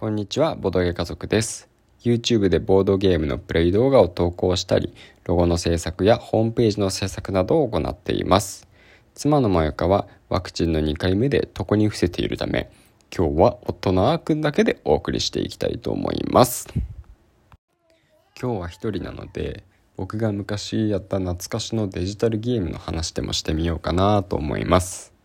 こんにちは、ボドゲ家族です。YouTube でボードゲームのプレイ動画を投稿したり、ロゴの制作やホームページの制作などを行っています。妻のまよかはワクチンの2回目で床に伏せているため、今日は夫のあーくんだけでお送りしていきたいと思います。今日は一人なので、僕が昔やった懐かしのデジタルゲームの話でもしてみようかなと思います。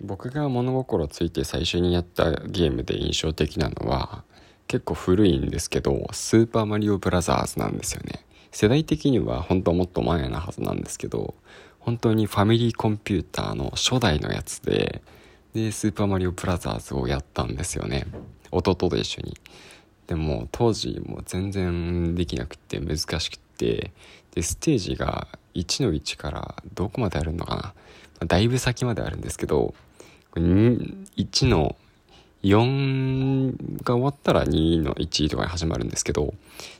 僕が物心ついて最初にやったゲームで印象的なのは結構古いんですけどスーパーマリオブラザーズなんですよね。世代的には本当はもっと前なはずなんですけど本当にファミリーコンピューターの初代のやつででスーパーマリオブラザーズをやったんですよね。弟と一緒に。でも当時も全然できなくて難しくてでステージが1の1からどこまであるのかな。だいぶ先まであるんですけど1の4が終わったら2の1とかに始まるんですけど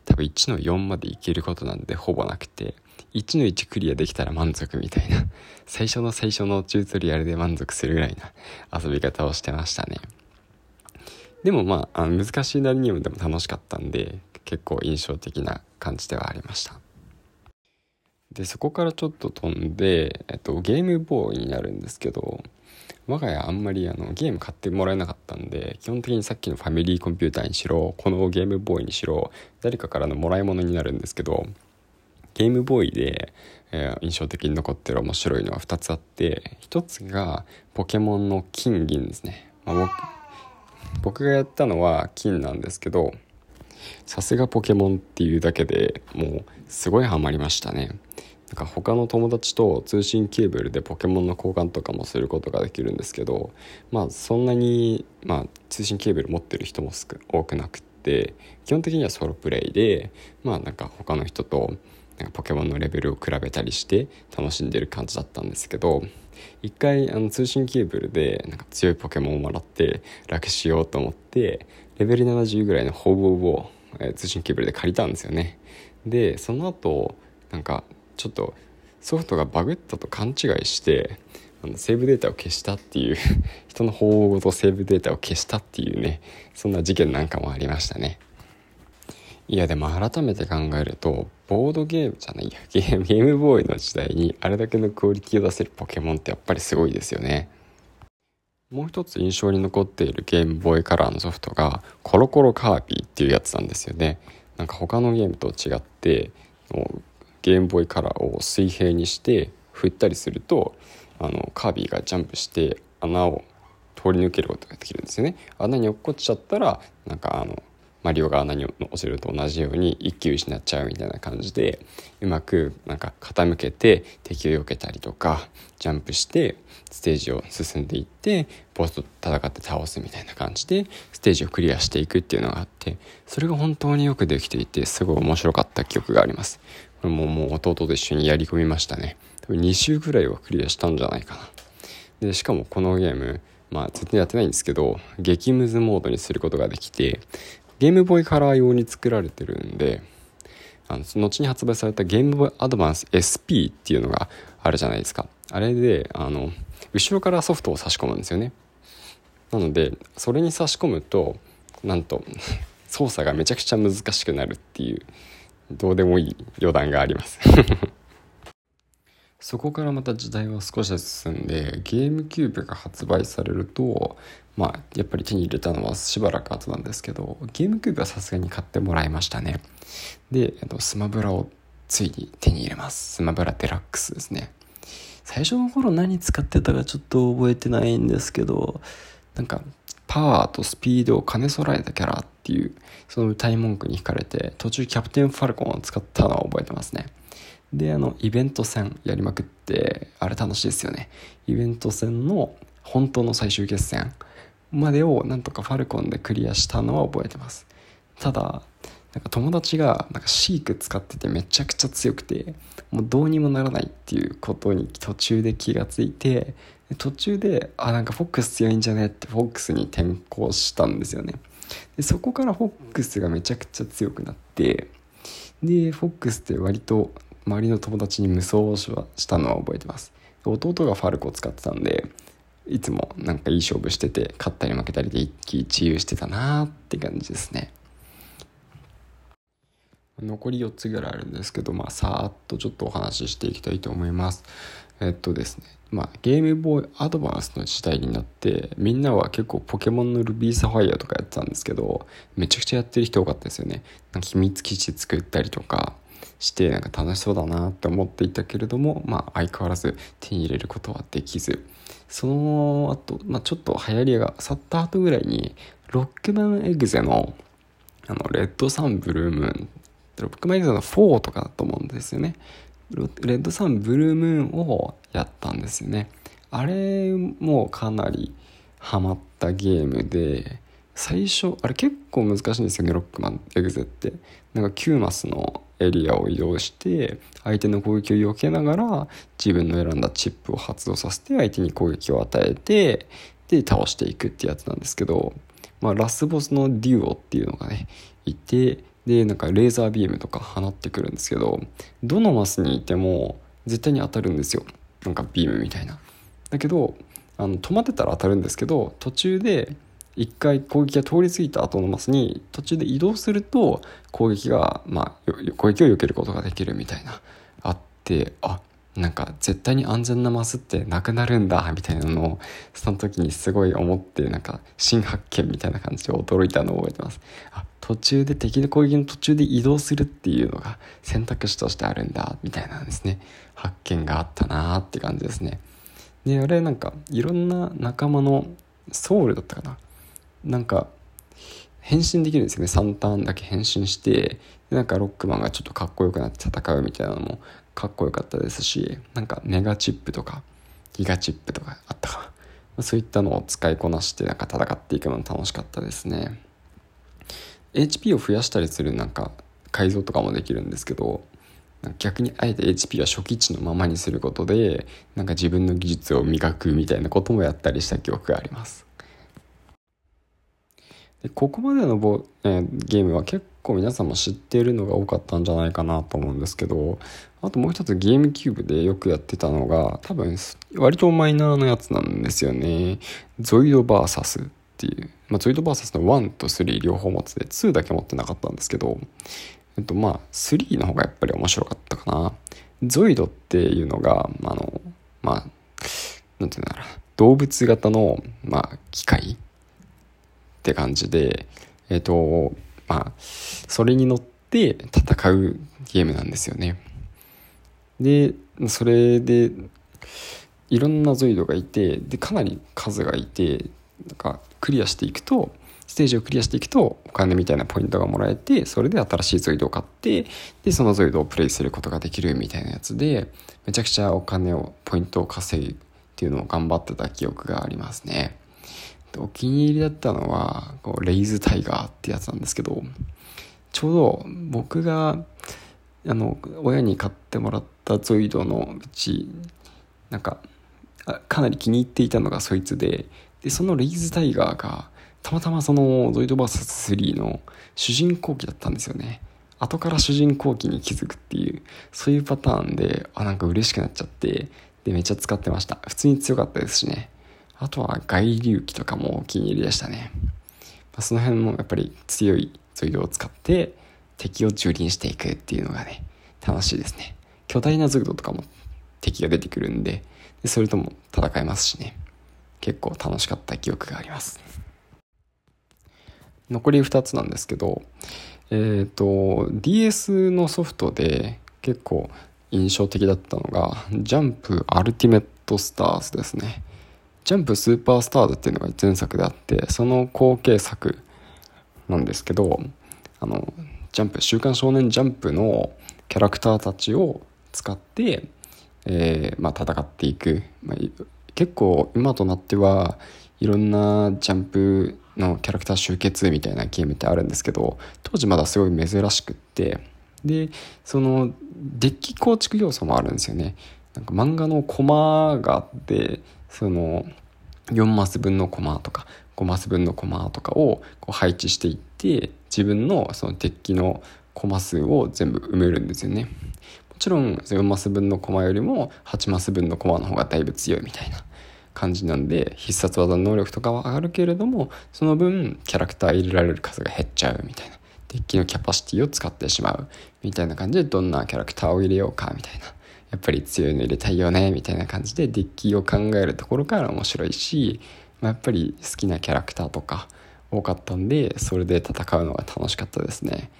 多分1の4までいけることなんでほぼなくて1の1クリアできたら満足みたいな最初の最初のチュートリアルで満足するぐらいな遊び方をしてましたね。でもまあ難しいなりにもでも楽しかったんで結構印象的な感じではありました。でそこからちょっと飛んで、えっと、ゲームボーイになるんですけど我が家あんまりあのゲーム買ってもらえなかったんで基本的にさっきのファミリーコンピューターにしろこのゲームボーイにしろ誰かからのもらい物になるんですけどゲームボーイで、えー、印象的に残ってる面白いのは2つあって1つがポケモンの金銀ですね、まあ、僕僕がやったのは金なんですけどさすがポケモンっていうだけでもうすごいハマりましたね。なんか他の友達と通信ケーブルでポケモンの交換とかもすることができるんですけどまあそんなに、まあ、通信ケーブル持ってる人も多くなくって基本的にはソロプレイでまあなんか他の人となんかポケモンのレベルを比べたりして楽しんでる感じだったんですけど一回あの通信ケーブルでなんか強いポケモンをもらって楽しようと思ってレベル70ぐらいのホーボーを、えー、通信ケーブルで借りたんですよね。でその後なんかちょっとソフトがバグったと勘違いしてあのセーブデータを消したっていう 人の方ごとセーブデータを消したっていうねそんな事件なんかもありましたね。いやでも改めて考えるとボードゲームじゃないや ゲームボーイの時代にあれだけのクオリティを出せるポケモンってやっぱりすごいですよね。もう一つ印象に残っているゲームボーイカラーのソフトがコロコロカービィっていうやつなんですよね。なんか他のゲームと違ってゲームボーイカラーを水平にして振ったりするとあのカービィがジャンプして穴を通り抜けることができるんですよね。穴に落っこっちゃったらなんかあのマリオが穴に落ちると同じように一気失っちゃうみたいな感じでうまくなんか傾けて敵を避けたりとかジャンプしてステージを進んでいってボスと戦って倒すみたいな感じでステージをクリアしていくっていうのがあってそれが本当によくできていてすごい面白かった記憶があります。これももう弟と一緒にやり込みましたね。多分2週くらいはクリアしたんじゃないかな。でしかもこのゲームまあずっとやってないんですけど激ムズモードにすることができてゲームボーイカラー用に作られてるんであの後に発売されたゲームボーイアドバンス SP っていうのがあるじゃないですか。あれであの後ろからソフトを差し込むんですよね。なのでそれに差し込むとなんと操作がめちゃくちゃ難しくなるっていうどうでもいい余談があります。そこからまた時代は少し進んでゲームキューブが発売されるとまあやっぱり手に入れたのはしばらく後なんですけどゲームキューブはさすがに買ってもらいましたね。でスマブラをついに手に入れます。スマブラデラックスですね。最初の頃何使ってたかちょっと覚えてないんですけどなんかパワーとスピードを兼ね備えたキャラっていうその歌い文句に惹かれて途中キャプテンファルコンを使ったのは覚えてますね。であのイベント戦やりまくってあれ楽しいですよね。イベント戦の本当の最終決戦までをなんとかファルコンでクリアしたのは覚えてます。ただなんか友達がなんかシーク使っててめちゃくちゃ強くてもうどうにもならないっていうことに途中で気がついて途中であなんかフォックス強いんじゃねってフォックスに転向したんですよね。でそこからフォックスがめちゃくちゃ強くなってでフォックスって割と周りの友達に無双したのは覚えてます。弟がファルコを使ってたんでいつもなんかいい勝負してて勝ったり負けたりで一喜一憂してたなーって感じですね。残り4つぐらいあるんですけど、まあ、さーっとちょっとお話ししていきたいと思います。えっとですねまあ、ゲームボーイアドバンスの時代になってみんなは結構ポケモンのルビーサファイアとかやってたんですけどめちゃくちゃやってる人多かったですよね。なんか秘密基地作ったりとかしてなんか楽しそうだなって思っていたけれどもまあ相変わらず手に入れることはできず。その後、まあちょっと流行りが去った後ぐらいにロックマンエグゼのあのレッドサンブルームーンロックマンエグゼの4とかだと思うんですよね。レッドサンブルームーンをやったんですよね。あれもかなりハマったゲームで最初あれ結構難しいんですよねロックマンエグゼって。なんか9マスのエリアを移動して相手の攻撃を避けながら自分の選んだチップを発動させて相手に攻撃を与えてで倒していくってやつなんですけど、まあ、ラスボスのデュオっていうのがねいてでなんかレーザービームとか放ってくるんですけどどのマスにいても絶対に当たるんですよなんかビームみたいな。だけどあの止まってたら当たるんですけど途中で一回攻撃が通り過ぎた後のマスに途中で移動すると攻撃が、まあ、攻撃を避けることができるみたいなあってあなんか絶対に安全なマスってなくなるんだみたいなのをその時にすごい思ってなんか新発見みたいな感じで驚いたのを覚えてます。あ途中で敵の攻撃の途中で移動するっていうのが選択肢としてあるんだみたいなんですね。発見があったなーって感じですね。であれなんかいろんな仲間のソウルだったかななんか変身できるんですよね。3ターンだけ変身してなんかロックマンがちょっとかっこよくなって戦うみたいなのもかっこよかったですしなんかメガチップとかギガチップとかあったかそういったのを使いこなしてなんか戦っていくのも楽しかったですね。HP を増やしたりするなんか改造とかもできるんですけど逆にあえて HP は初期値のままにすることでなんか自分の技術を磨くみたいなこともやったりした記憶があります。でここまでのボ、えー、ゲームは結構皆さんも知っているのが多かったんじゃないかなと思うんですけどあともう一つゲームキューブでよくやってたのが多分割とマイナーなやつなんですよね。ゾイドバーサスっていう、まあ、ゾイドバーサスの1と3両方持ってて2だけ持ってなかったんですけどえっとまあ3の方がやっぱり面白かったかな。ゾイドっていうのがあのまあなんていうんだろう動物型の、まあ、機械って感じで、えっ、ー、と、まあ、それに乗って戦うゲームなんですよね。で、それで、いろんなゾイドがいて、で、かなり数がいて、なんかクリアしていくと、ステージをクリアしていくとお金みたいなポイントがもらえてそれで新しいゾイドを買ってでそのゾイドをプレイすることができるみたいなやつでめちゃくちゃお金をポイントを稼ぐっていうのを頑張ってた記憶がありますね。気に入りだったのはこうレイズタイガーってやつなんですけどちょうど僕があの親に買ってもらったゾイドのうちなんかかなり気に入っていたのがそいつででそのレイズタイガーがたまたまそのゾイド VS3 の主人公機だったんですよね。後から主人公機に気づくっていうそういうパターンであなんか嬉しくなっちゃってでめっちゃ使ってました。普通に強かったですしね。あとは外流機とかもお気に入りでしたね。まあ、その辺もやっぱり強いゾイドを使って敵を蹂躙していくっていうのがね、楽しいですね。巨大なゾイドとかも敵が出てくるんで、でそれとも戦えますしね。結構楽しかった記憶があります。残り2つなんですけど、えっ、ー、と、DS のソフトで結構印象的だったのが、ジャンプアルティメットスターズですね。ジャンプスーパースターズっていうのが前作であってその後継作なんですけどあのジャンプ「週刊少年ジャンプ」のキャラクターたちを使って、えーまあ、戦っていく、まあ、結構今となってはいろんなジャンプのキャラクター集結みたいなゲームってあるんですけど当時まだすごい珍しくってでそのデッキ構築要素もあるんですよね。なんか漫画のコマがあってその4マス分のコマとか5マス分のコマとかをこう配置していって自分のそのデッキのコマ数を全部埋めるんですよね。もちろん4マス分のコマよりも8マス分のコマの方がだいぶ強いみたいな感じなんで必殺技の能力とかは上がるけれどもその分キャラクター入れられる数が減っちゃうみたいなデッキのキャパシティを使ってしまうみたいな感じでどんなキャラクターを入れようかみたいなやっぱり強いの入れたいよねみたいな感じでデッキを考えるところから面白いし、まあ、やっぱり好きなキャラクターとか多かったんでそれで戦うのが楽しかったですね。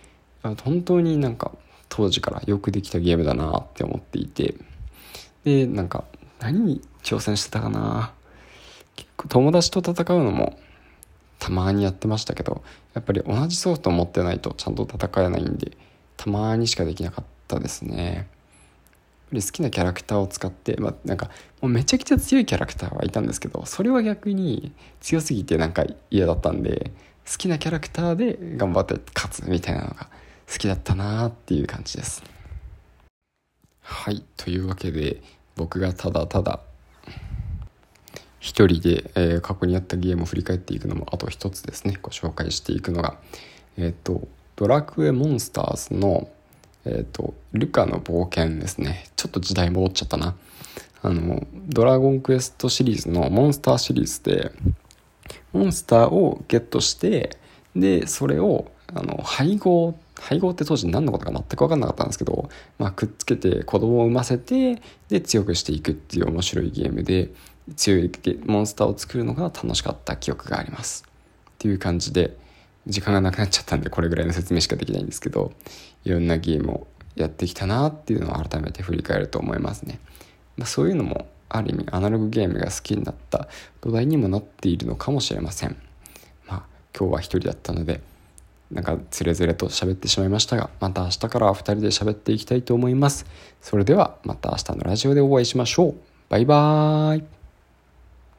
本当になんか当時からよくできたゲームだなって思っていて。でなんか何に挑戦してたかな。結構友達と戦うのもたまにやってましたけどやっぱり同じソフト持ってないとちゃんと戦えないんでたまにしかできなかったですね。好きなキャラクターを使って、まあ、なんかもうめちゃくちゃ強いキャラクターはいたんですけどそれは逆に強すぎてなんか嫌だったんで好きなキャラクターで頑張って勝つみたいなのが好きだったなっていう感じです。はいというわけで僕がただただ一人で、えー、過去にやったゲームを振り返っていくのもあと一つですねご紹介していくのがえっ、ー、とドラクエモンスターズのえっ、ー、とルカの冒険ですね。ちょっと時代戻っちゃったな。あのドラゴンクエストシリーズのモンスターシリーズでモンスターをゲットしてでそれをあの配合配合って当時何のことか全く分かんなかったんですけど、まあ、くっつけて子供を産ませてで強くしていくっていう面白いゲームで強いモンスターを作るのが楽しかった記憶があります。っていう感じで時間がなくなっちゃったんでこれぐらいの説明しかできないんですけどいろんなゲームをやってきたなっていうのを改めて振り返ると思いますね、まあ、そういうのもある意味アナログゲームが好きになった土台にもなっているのかもしれません。まあ今日は一人だったのでなんかつれづれと喋ってしまいましたがまた明日からは2人で喋っていきたいと思います。それではまた明日のラジオでお会いしましょう。バイバーイ。